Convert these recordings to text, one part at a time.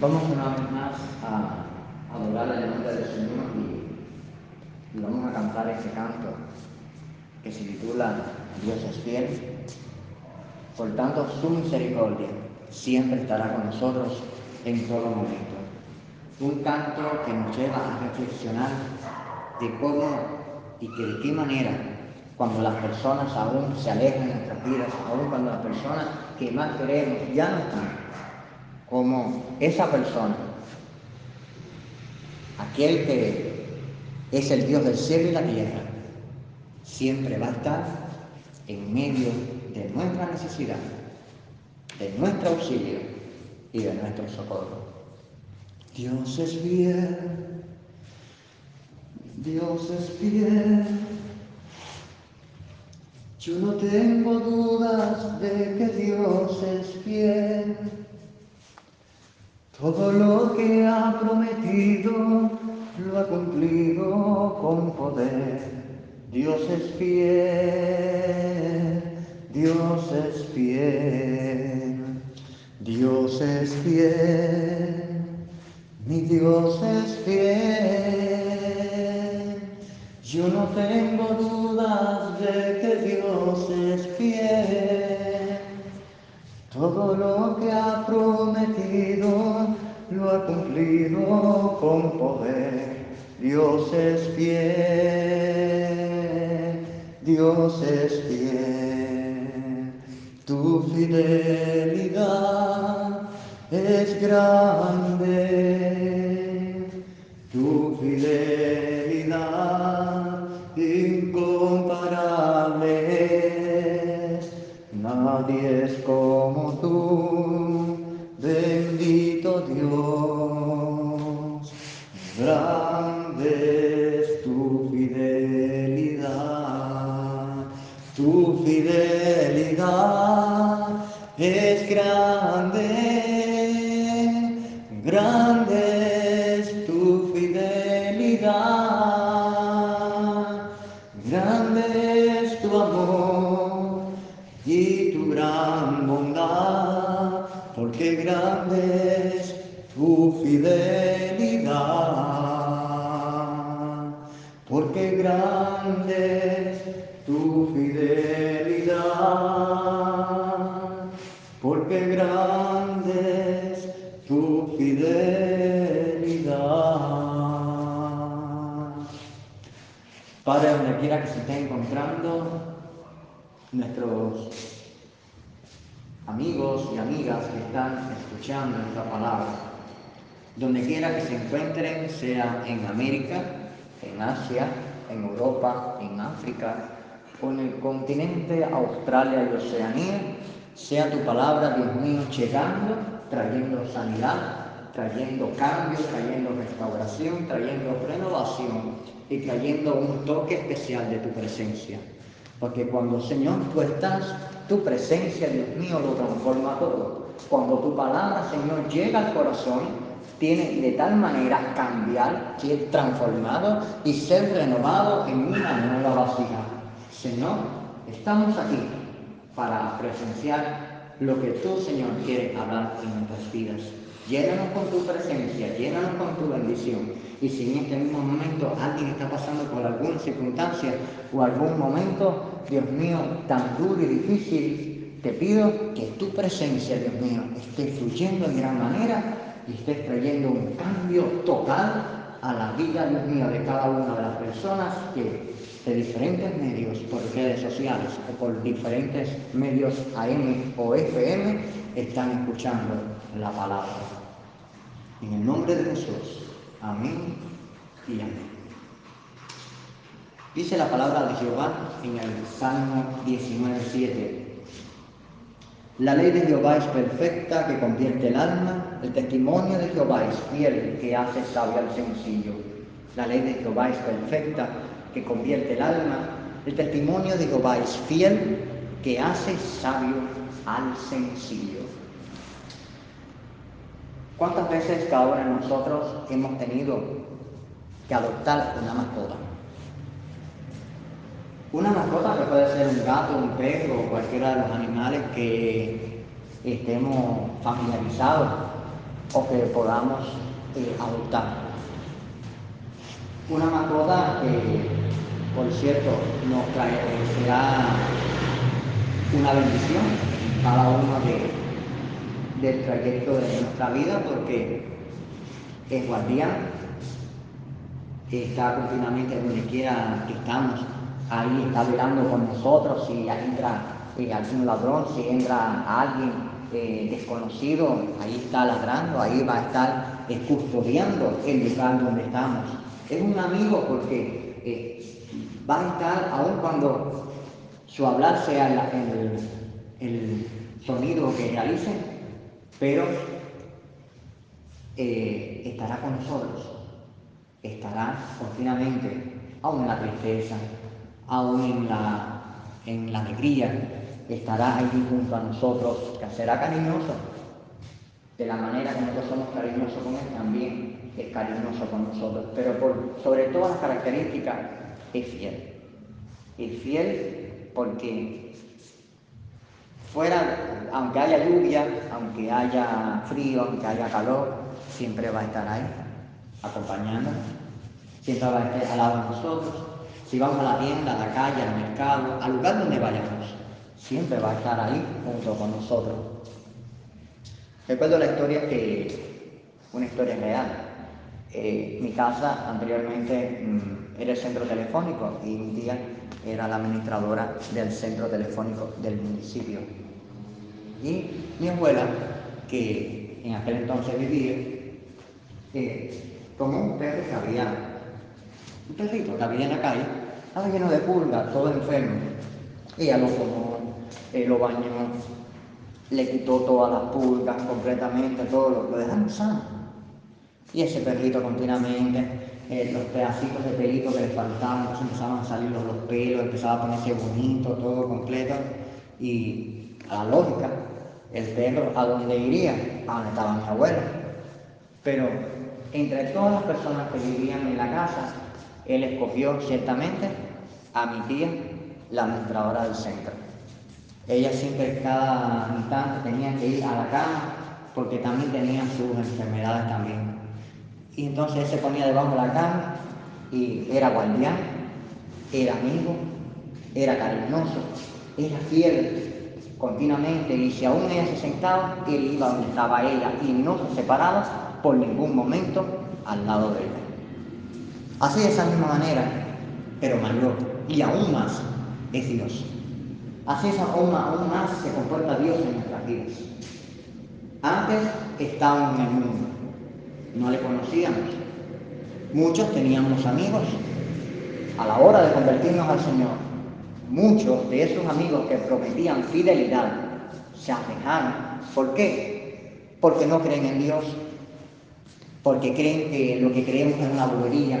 Vamos una vez más a adorar el nombre del Señor y, y vamos a cantar este canto que se titula Dios es fiel. Por tanto, su misericordia siempre estará con nosotros en todo momento. Un canto que nos lleva a reflexionar de cómo y de qué manera cuando las personas aún se alejan de nuestras vidas, aún cuando las personas que más queremos ya no están, como esa persona, aquel que es el Dios del cielo y la tierra, siempre va a estar en medio de nuestra necesidad, de nuestro auxilio y de nuestro socorro. Dios es fiel, Dios es fiel. Yo no tengo dudas de que Dios es fiel. Todo lo que ha prometido lo ha cumplido con poder. Dios es fiel, Dios es fiel, Dios es fiel, mi Dios es fiel. Yo no tengo dudas de que Dios es fiel. Todo lo que ha prometido lo ha cumplido con poder. Dios es fiel, Dios es fiel. Tu fidelidad es grande, tu fidelidad Nadie es como tú, bendito Dios. Grande es tu fidelidad, tu fidelidad es grande, grande es tu fidelidad, fidelidad, porque grande es tu fidelidad, porque grande es tu fidelidad. Padre, donde quiera que se esté encontrando nuestros amigos y amigas que están escuchando esta palabra, donde quiera que se encuentren, sea en América, en Asia, en Europa, en África o en el continente Australia y Oceanía, sea tu palabra, Dios mío, llegando, trayendo sanidad, trayendo cambio, trayendo restauración, trayendo renovación y trayendo un toque especial de tu presencia. Porque cuando, Señor, tú estás, tu presencia, Dios mío, lo transforma todo. Cuando tu palabra, Señor, llega al corazón, tiene de tal manera cambiar, ser transformado y ser renovado en una nueva vasija. Señor, estamos aquí para presenciar lo que tú, Señor, quieres hablar en nuestras vidas. Llénanos con tu presencia, llénanos con tu bendición. Y si en este mismo momento alguien está pasando por alguna circunstancia o algún momento, Dios mío, tan duro y difícil, te pido que tu presencia, Dios mío, esté fluyendo en gran manera y estés trayendo un cambio total a la vida, Dios mío, de cada una de las personas que de diferentes medios, por redes sociales o por diferentes medios AM o FM, están escuchando la palabra. En el nombre de Jesús. Amén y amén. Dice la palabra de Jehová en el Salmo 19.7. La ley de Jehová es perfecta, que convierte el alma. El testimonio de Jehová es fiel, que hace sabio al sencillo. La ley de Jehová es perfecta, que convierte el alma. El testimonio de Jehová es fiel, que hace sabio al sencillo. ¿Cuántas veces cada uno de nosotros hemos tenido que adoptar una mascota? Una mascota que puede ser un gato, un perro o cualquiera de los animales que estemos familiarizados. o que podamos eh, adoptar. Una mascota que, por cierto, nos traerá una bendición en cada uno del trayecto de nuestra vida porque es guardián, está continuamente donde quiera que estamos, ahí está velando con nosotros, si entra eh, algún ladrón, si entra alguien eh, desconocido, ahí está ladrando, ahí va a estar custodiando el lugar donde estamos. Es un amigo porque eh, va a estar aun cuando su hablar sea el, sonido que realice, pero eh, estará con nosotros, estará continuamente, aún en la tristeza, aún en la, en la alegría, estará ahí junto a nosotros, que será cariñoso, de la manera que nosotros somos cariñosos con Él también es cariñoso con nosotros, pero sobre todas las características es fiel. Es fiel porque fuera, aunque haya lluvia, aunque haya frío, aunque haya calor, siempre va a estar ahí, acompañándonos, siempre va a estar al lado de nosotros. Si vamos a la tienda, a la calle, al mercado, al lugar donde vayamos, siempre va a estar ahí junto con nosotros. Recuerdo la historia que, una historia real. Eh, mi casa anteriormente mm, era el centro telefónico y mi tía era la administradora del centro telefónico del municipio. Y mi abuela, que en aquel entonces vivía, eh, tomó un perro que había, un perrito que había en la calle, estaba lleno de pulgas, todo enfermo. Ella lo tomó, eh, lo bañó, le quitó todas las pulgas completamente, todo lo, dejaron sano. Y ese perrito continuamente, eh, los pedacitos de pelito que le faltaban, entonces empezaban a salir los, pelos, empezaba a ponerse bonito, todo completo. Y a la lógica, el perro a dónde iría, a donde estaba mi abuelo. Pero entre todas las personas que vivían en la casa, él escogió ciertamente a mi tía, la administradora del centro. Ella siempre cada instante tenía que ir a la cama porque también tenía sus enfermedades también. Y entonces él se ponía debajo de la cama y era guardián, era amigo, era cariñoso, era fiel continuamente y si aún ella se sentaba, él iba donde estaba ella y no se separaba por ningún momento al lado de ella. Así de esa misma manera, pero mayor y aún más es Dios. Así es aún, más se comporta Dios en nuestras vidas. Antes estábamos en el mundo, no le conocíamos. Muchos teníamos amigos. A la hora de convertirnos al Señor, muchos de esos amigos que prometían fidelidad se alejaron. ¿Por qué? Porque no creen en Dios, porque creen que lo que creemos es una bobería,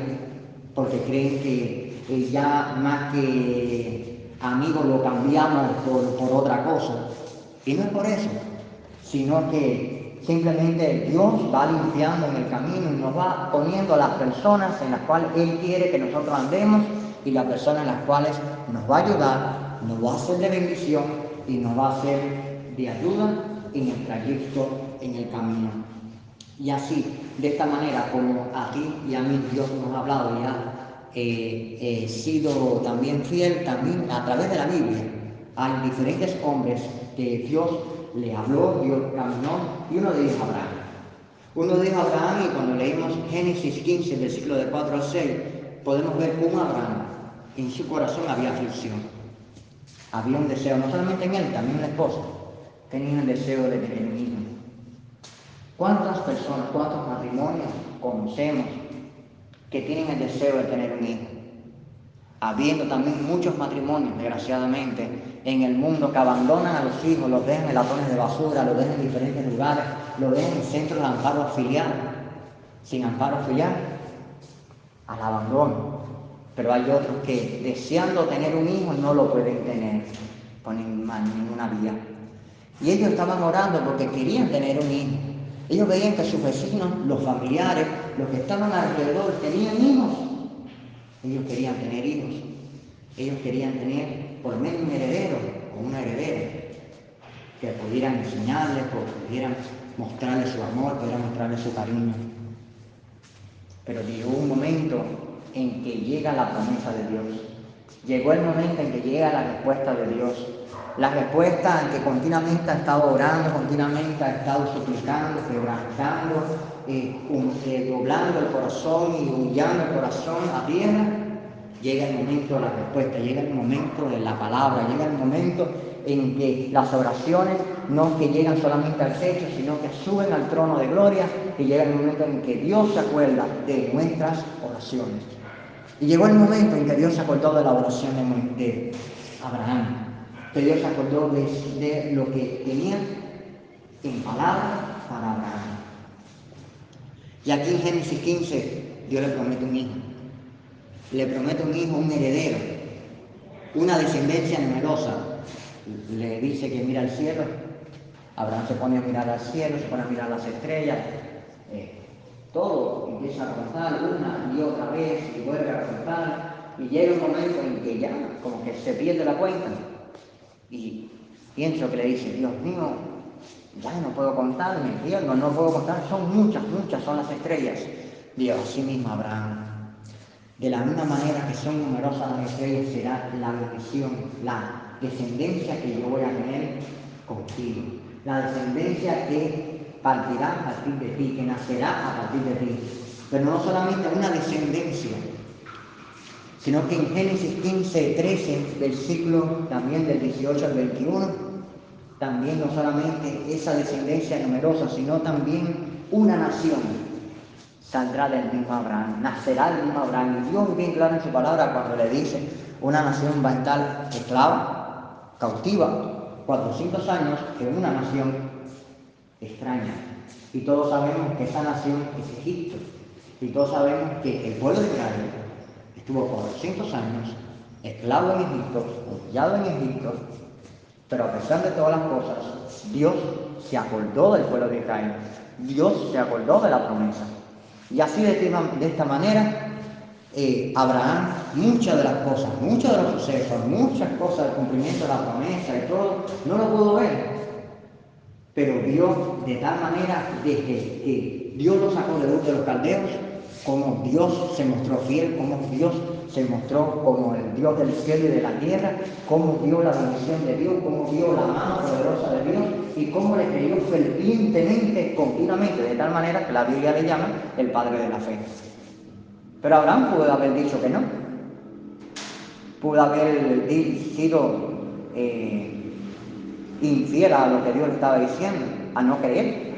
porque creen que ya más que amigos lo cambiamos por, otra cosa. Y no es por eso, sino que simplemente Dios va limpiando en el camino y nos va poniendo las personas en las cuales Él quiere que nosotros andemos y las personas en las cuales nos va a ayudar, nos va a hacer de bendición y nos va a hacer de ayuda en el trayecto, en el camino. Y así, de esta manera, como a ti y a mí Dios nos ha hablado ya he sido también fiel también a través de la Biblia. Hay diferentes hombres que Dios le habló, Dios caminó, y uno de ellos Abraham. Uno de ellos Abraham, y cuando leímos Génesis 15, versículo de 4 al 6, podemos ver cómo Abraham, en su corazón había aflicción. Había un deseo, no solamente en él, también en la esposa, tenía el deseo de tener un hijo. ¿Cuántas personas, cuántos matrimonios conocemos que tienen el deseo de tener un hijo. Habiendo también muchos matrimonios, desgraciadamente, en el mundo que abandonan a los hijos, los dejan en latones de basura, los dejan en diferentes lugares, los dejan en centros de amparo filial, sin amparo filial, al abandono. Pero hay otros que deseando tener un hijo no lo pueden tener por ninguna vía. Y ellos estaban orando porque querían tener un hijo. Ellos veían que sus vecinos, los familiares, los que estaban alrededor tenían hijos. Ellos querían tener hijos. Ellos querían tener por menos un heredero o una heredera. que pudieran enseñarles, que pudieran mostrarles su amor, pudieran mostrarles su cariño. Pero llegó un momento en que llega la promesa de Dios. Llegó el momento en que llega la respuesta de Dios. La respuesta que continuamente ha estado orando, continuamente ha estado suplicando, quebrantando, eh, eh, doblando el corazón y humillando el corazón a tierra. Llega el momento de la respuesta, llega el momento de la palabra, llega el momento en que las oraciones no que llegan solamente al techo, sino que suben al trono de gloria y llega el momento en que Dios se acuerda de nuestras oraciones. Y llegó el momento en que Dios se acordó de la oración de, Abraham, que Dios se acordó de, lo que tenía en palabra para Abraham. Y aquí en Génesis 15, Dios le promete un hijo. Le promete un hijo, un heredero, una descendencia numerosa. Le dice que mira al cielo. Abraham se pone a mirar al cielo, se pone a mirar las estrellas. Eh, todo empieza a contar una y otra vez y vuelve a contar y llega un momento en que ya como que se pierde la cuenta y pienso que le dice, Dios mío, ya no puedo contar, me pierdo, no puedo contar, son muchas, muchas son las estrellas. Dios, así mismo Abraham. De la misma manera que son numerosas las estrellas será la bendición, la descendencia que yo voy a tener contigo. La descendencia que partirá a partir de ti, que nacerá a partir de ti. Pero no solamente una descendencia, sino que en Génesis 15, 13, versículo también del 18 al 21, también no solamente esa descendencia numerosa, sino también una nación saldrá del mismo Abraham, nacerá del mismo Abraham. Y Dios bien claro en su palabra cuando le dice, una nación va a estar esclava, cautiva, 400 años en una nación extraña. Y todos sabemos que esa nación es Egipto. Y todos sabemos que el pueblo de Israel estuvo 400 años esclavo en Egipto, humillado en Egipto, pero a pesar de todas las cosas, Dios se acordó del pueblo de Israel. Dios se acordó de la promesa. Y así de, esta manera, eh, Abraham, muchas de las cosas, muchos de los sucesos, muchas cosas del cumplimiento de la promesa y todo, no lo pudo ver, pero vio de tal manera desde que Dios lo sacó de de los caldeos, como Dios se mostró fiel, como Dios se mostró como el Dios del cielo y de la tierra, cómo vio la bendición de Dios, cómo vio la mano poderosa de Dios y cómo le creyó fervientemente, continuamente, de tal manera que la Biblia le llama el Padre de la Fe. Pero Abraham pudo haber dicho que no. Pudo haber sido eh, infiel a lo que Dios le estaba diciendo, a no creer.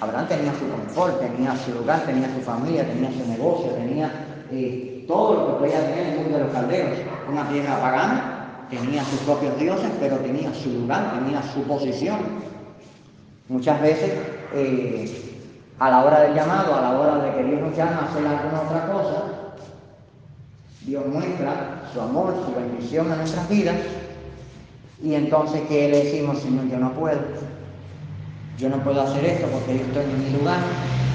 Abraham tenía su confort, tenía su lugar, tenía su familia, tenía su negocio, tenía eh, todo lo que podía tener en el mundo de los caldeos. Una tierra pagana, tenía sus propios dioses, pero tenía su lugar, tenía su posición. Muchas veces, eh, a la hora del llamado, a la hora de que Dios nos llama a hacer alguna otra cosa, Dios muestra su amor, su bendición en nuestras vidas y entonces, ¿qué le decimos, Señor? Yo no puedo. Yo no puedo hacer esto porque yo estoy en mi lugar,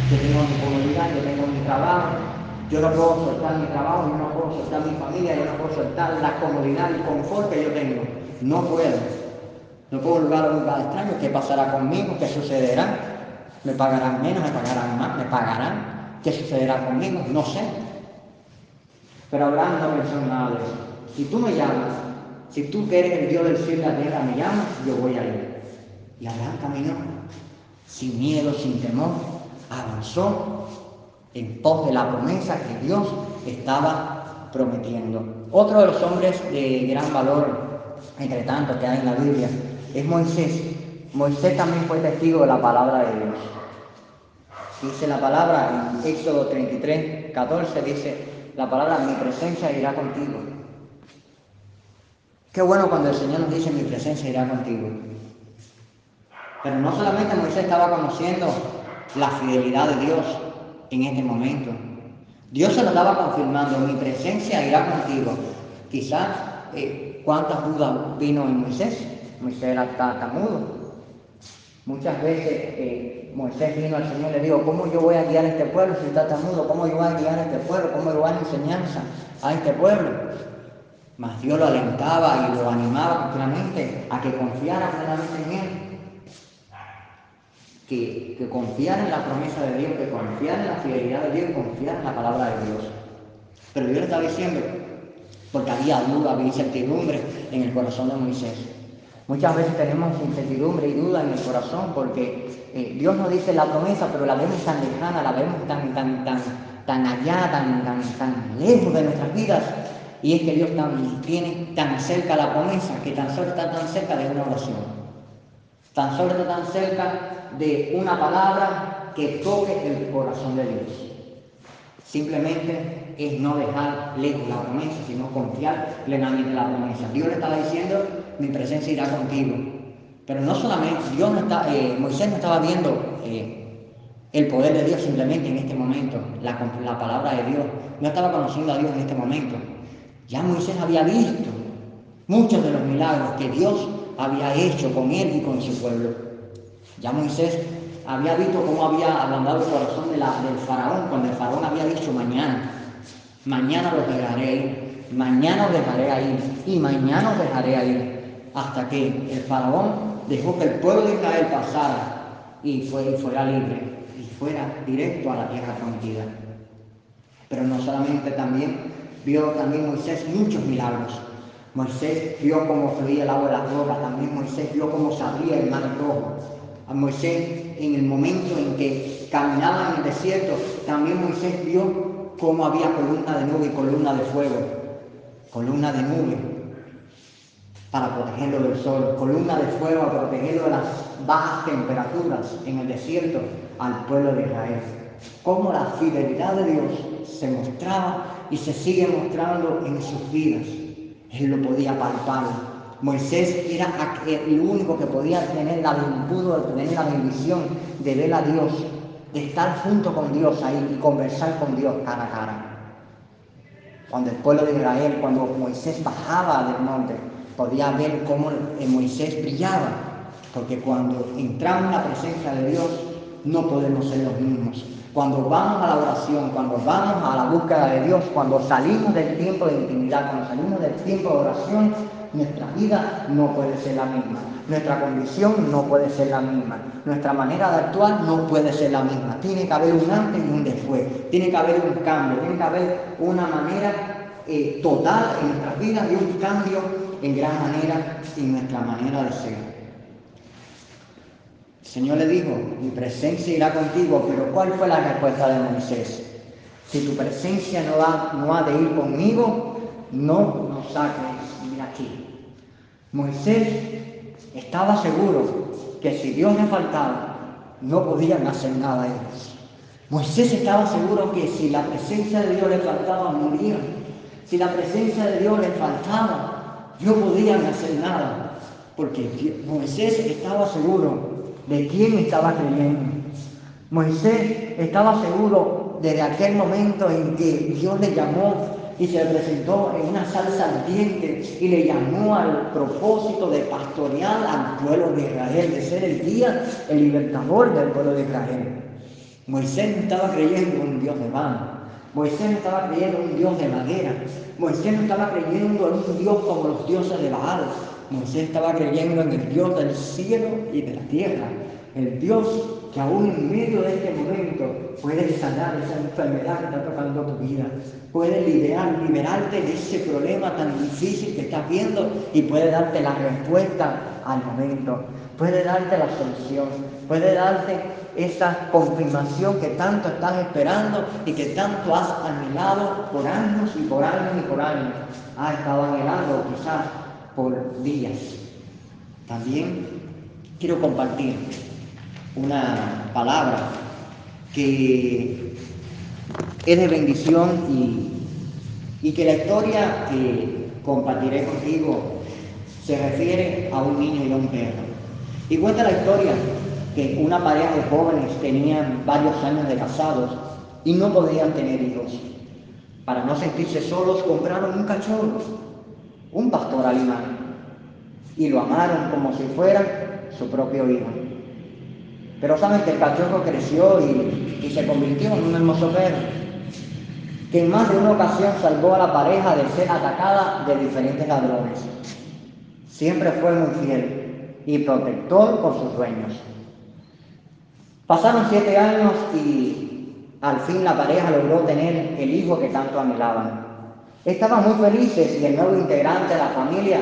yo tengo mi comunidad, yo tengo mi trabajo, yo no puedo soltar mi trabajo, yo no puedo soltar mi familia, yo no puedo soltar la comodidad y confort que yo tengo. No puedo. No puedo lugar a un lugar extraño. ¿Qué pasará conmigo? ¿Qué sucederá? ¿Me pagarán menos? ¿Me pagarán más? ¿Me pagarán? ¿Qué sucederá conmigo? No sé. Pero Abraham no pensó nada de eso. Si tú me llamas, si tú que eres el Dios del cielo y la tierra me llamas, yo voy a ir. Y Abraham caminó sin miedo, sin temor, avanzó en pos de la promesa que Dios estaba prometiendo. Otro de los hombres de gran valor, entre tanto que hay en la Biblia, es Moisés. Moisés también fue testigo de la palabra de Dios. Dice la palabra en Éxodo 33, 14, dice la palabra, mi presencia irá contigo Qué bueno cuando el Señor nos dice mi presencia irá contigo. Pero no solamente Moisés estaba conociendo la fidelidad de Dios en este momento. Dios se lo estaba confirmando, mi presencia irá contigo. Quizás, eh, ¿cuántas dudas vino en Moisés? Moisés era tartamudo. Muchas veces eh, Moisés vino al Señor y le dijo, ¿cómo yo voy a guiar a este pueblo si está tartamudo? ¿Cómo yo voy a guiar a este pueblo? ¿Cómo yo voy a enseñanza a este pueblo? Mas Dios lo alentaba y lo animaba plenamente a que confiara plenamente en Él. Que, que confiara en la promesa de Dios, que confiara en la fidelidad de Dios y confiara en la palabra de Dios. Pero Dios estaba diciendo, porque había duda, había incertidumbre en el corazón de Moisés. Muchas veces tenemos incertidumbre y duda en el corazón porque eh, Dios nos dice la promesa, pero la vemos tan lejana, la vemos tan, tan, tan, tan allá, tan, tan, tan lejos de nuestras vidas. Y es que Dios tiene tan cerca la promesa que tan solo está tan cerca de una oración. Tan solo está tan cerca de una palabra que toque el corazón de Dios. Simplemente es no dejar lejos la promesa, sino confiar plenamente en la promesa. Dios le estaba diciendo, mi presencia irá contigo. Pero no solamente, Dios está, eh, Moisés no estaba viendo eh, el poder de Dios simplemente en este momento, la, la palabra de Dios. No estaba conociendo a Dios en este momento. Ya Moisés había visto muchos de los milagros que Dios había hecho con él y con su pueblo. Ya Moisés había visto cómo había ablandado el corazón del faraón cuando el faraón había dicho mañana mañana los dejaré mañana os dejaré ahí y mañana os dejaré ahí, hasta que el faraón dejó que el pueblo de Israel pasara y, fuera libre y fuera directo a la tierra prometida. Pero no solamente también vio también Moisés muchos milagros. Moisés vio cómo fluía el agua de las rocas, también Moisés vio cómo se abría el mar rojo. A Moisés en el momento en que caminaba en el desierto, también Moisés vio cómo había columna de nube y columna de fuego. Columna de nube para protegerlo del sol, columna de fuego para protegerlo de las bajas temperaturas en el desierto al pueblo de Israel. Cómo la fidelidad de Dios se mostraba y se sigue mostrando en sus vidas. Él lo podía palpar. Moisés era el único que podía tener la, pudo tener la bendición de ver a Dios de estar junto con Dios ahí y conversar con Dios cara a cara. Cuando el pueblo de Israel, cuando Moisés bajaba del monte, podía ver cómo Moisés brillaba, porque cuando entramos en la presencia de Dios, no podemos ser los mismos. Cuando vamos a la oración, cuando vamos a la búsqueda de Dios, cuando salimos del tiempo de intimidad, cuando salimos del tiempo de oración, nuestra vida no puede ser la misma. Nuestra condición no puede ser la misma. Nuestra manera de actuar no puede ser la misma. Tiene que haber un antes y un después. Tiene que haber un cambio. Tiene que haber una manera eh, total en nuestras vidas y un cambio en gran manera en nuestra manera de ser. Señor le dijo, mi presencia irá contigo, pero ¿cuál fue la respuesta de Moisés? Si tu presencia no ha, no ha de ir conmigo, no nos saques de aquí. Moisés estaba seguro que si Dios le faltaba, no podían hacer nada ellos. Moisés estaba seguro que si la presencia de Dios le faltaba, morían. Si la presencia de Dios le faltaba, no podían hacer nada. Porque Moisés estaba seguro de quién estaba creyendo. Moisés estaba seguro desde aquel momento en que Dios le llamó y se presentó en una salsa ardiente y le llamó al propósito de pastorear al pueblo de Israel, de ser el guía, el libertador del pueblo de Israel. Moisés no estaba creyendo en un Dios de mano. Moisés no estaba creyendo en un Dios de madera. Moisés no estaba creyendo en un Dios como los dioses de Baal. Moisés estaba creyendo en el Dios del cielo y de la tierra. El Dios que aún en medio de este momento puede sanar esa enfermedad que está tocando tu vida, puede liberar, liberarte de ese problema tan difícil que estás viendo y puede darte la respuesta al momento, puede darte la solución, puede darte esa confirmación que tanto estás esperando y que tanto has anhelado por años y por años y por años. Has estado anhelando quizás por. También quiero compartir una palabra que es de bendición y, y que la historia que compartiré contigo se refiere a un niño y a un perro. Y cuenta la historia que una pareja de jóvenes tenían varios años de casados y no podían tener hijos. Para no sentirse solos compraron un cachorro, un pastor alemán, y lo amaron como si fuera su propio hijo. Pero saben que el cachorro creció y, se convirtió en un hermoso perro. que en más de una ocasión salvó a la pareja de ser atacada de diferentes ladrones. Siempre fue muy fiel y protector por sus dueños. Pasaron siete años y al fin la pareja logró tener el hijo que tanto anhelaban. Estaban muy felices y el nuevo integrante de la familia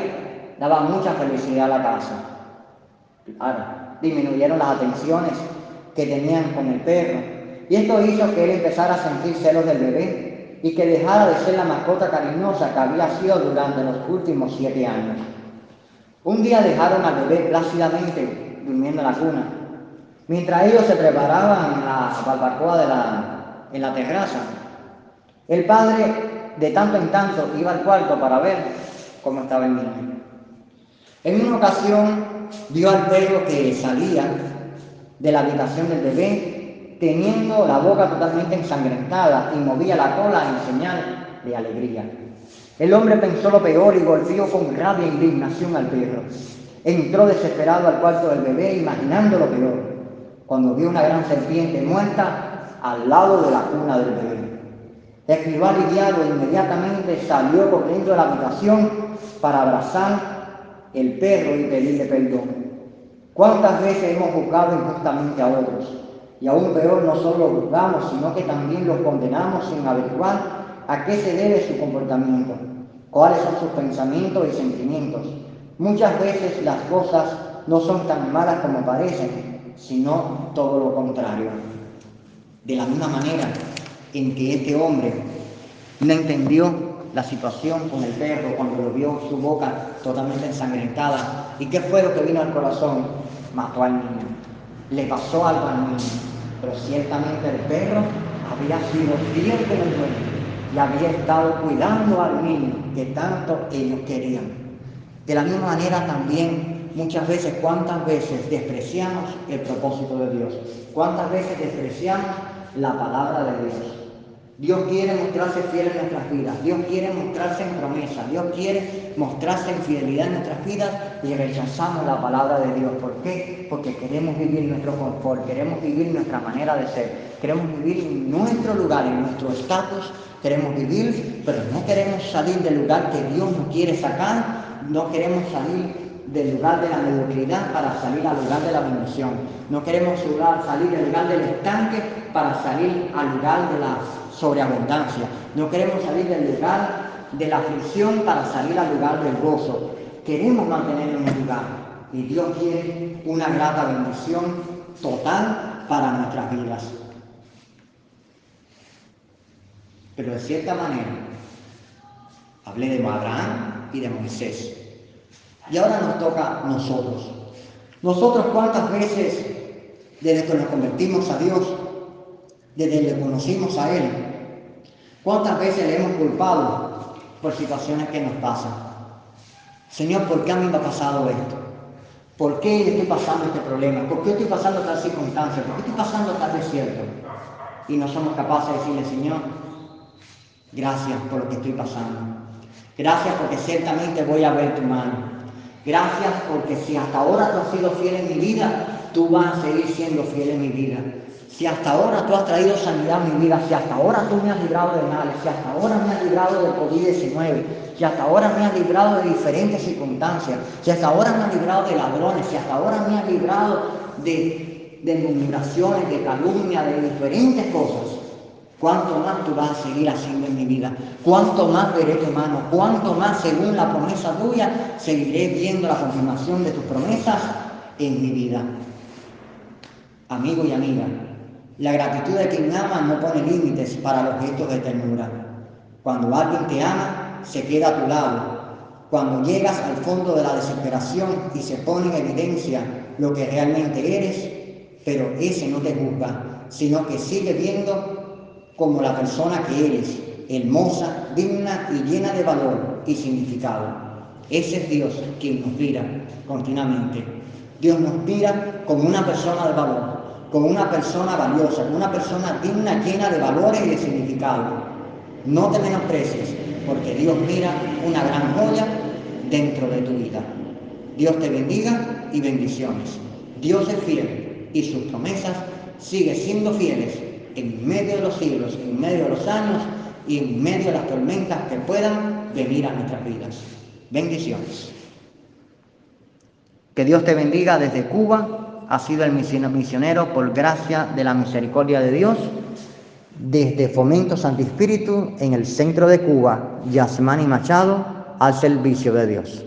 daba mucha felicidad a la casa. Claro, disminuyeron las atenciones que tenían con el perro y esto hizo que él empezara a sentir celos del bebé y que dejara de ser la mascota cariñosa que había sido durante los últimos siete años. Un día dejaron al bebé plácidamente durmiendo en la cuna, mientras ellos se preparaban en la barbacoa de en la terraza. El padre de tanto en tanto iba al cuarto para ver cómo estaba el niño. En una ocasión vio al perro que salía de la habitación del bebé teniendo la boca totalmente ensangrentada y movía la cola en señal de alegría. El hombre pensó lo peor y golpeó con rabia e indignación al perro. Entró desesperado al cuarto del bebé imaginando lo peor, cuando vio una gran serpiente muerta al lado de la cuna del bebé. Escribió aliviado e inmediatamente salió corriendo de la habitación para abrazar el perro y pedirle perdón. ¿Cuántas veces hemos juzgado injustamente a otros? Y aún peor, no solo los juzgamos, sino que también los condenamos sin averiguar a qué se debe su comportamiento, cuáles son sus pensamientos y sentimientos. Muchas veces las cosas no son tan malas como parecen, sino todo lo contrario. De la misma manera en que este hombre no entendió la situación con el perro cuando lo vio su boca totalmente ensangrentada. ¿Y qué fue lo que vino al corazón? Mató al niño. Le pasó algo al niño. Pero ciertamente el perro había sido fiel con el dueño y había estado cuidando al niño que tanto ellos querían. De la misma manera también muchas veces, cuántas veces despreciamos el propósito de Dios, cuántas veces despreciamos la palabra de Dios. Dios quiere mostrarse fiel en nuestras vidas. Dios quiere mostrarse en promesa. Dios quiere mostrarse en fidelidad en nuestras vidas y rechazamos la palabra de Dios. ¿Por qué? Porque queremos vivir nuestro confort, queremos vivir nuestra manera de ser, queremos vivir en nuestro lugar, en nuestro estatus. Queremos vivir, pero no queremos salir del lugar que Dios nos quiere sacar. No queremos salir del lugar de la mediocridad para salir al lugar de la bendición. No queremos salir del lugar del estanque para salir al lugar de la sobreabundancia. No queremos salir del lugar de la aflicción para salir al lugar del gozo. Queremos mantenernos en el lugar. Y Dios quiere una grata bendición total para nuestras vidas. Pero de cierta manera, hablé de Abraham y de Moisés. Y ahora nos toca nosotros. Nosotros cuántas veces, desde que nos convertimos a Dios, desde que le conocimos a Él, ¿Cuántas veces le hemos culpado por situaciones que nos pasan? Señor, ¿por qué a mí me ha pasado esto? ¿Por qué estoy pasando este problema? ¿Por qué estoy pasando tal circunstancia? ¿Por qué estoy pasando tal desierto? Y no somos capaces de decirle, Señor, gracias por lo que estoy pasando. Gracias porque ciertamente voy a ver tu mano. Gracias porque si hasta ahora tú has sido fiel en mi vida, tú vas a seguir siendo fiel en mi vida. Si hasta ahora tú has traído sanidad a mi vida, si hasta ahora tú me has librado de males, si hasta ahora me has librado del COVID-19, si hasta ahora me has librado de diferentes circunstancias, si hasta ahora me has librado de ladrones, si hasta ahora me has librado de, de de calumnia, de diferentes cosas, ¿cuánto más tú vas a seguir haciendo en mi vida? ¿Cuánto más veré tu mano? ¿Cuánto más, según la promesa tuya, seguiré viendo la confirmación de tus promesas en mi vida? Amigo y amiga, la gratitud de quien ama no pone límites para los gestos de ternura. Cuando alguien te ama, se queda a tu lado. Cuando llegas al fondo de la desesperación y se pone en evidencia lo que realmente eres, pero ese no te juzga, sino que sigue viendo como la persona que eres, hermosa, digna y llena de valor y significado. Ese es Dios quien nos mira continuamente. Dios nos mira como una persona de valor, como una persona valiosa, como una persona digna, llena de valores y de significado. No te menosprecies, porque Dios mira una gran joya dentro de tu vida. Dios te bendiga y bendiciones. Dios es fiel y sus promesas siguen siendo fieles en medio de los siglos, en medio de los años y en medio de las tormentas que puedan venir a nuestras vidas. Bendiciones. Que Dios te bendiga desde Cuba. Ha sido el misionero por gracia de la misericordia de Dios. Desde Fomento Santo Espíritu en el centro de Cuba, Yasmani Machado, al servicio de Dios.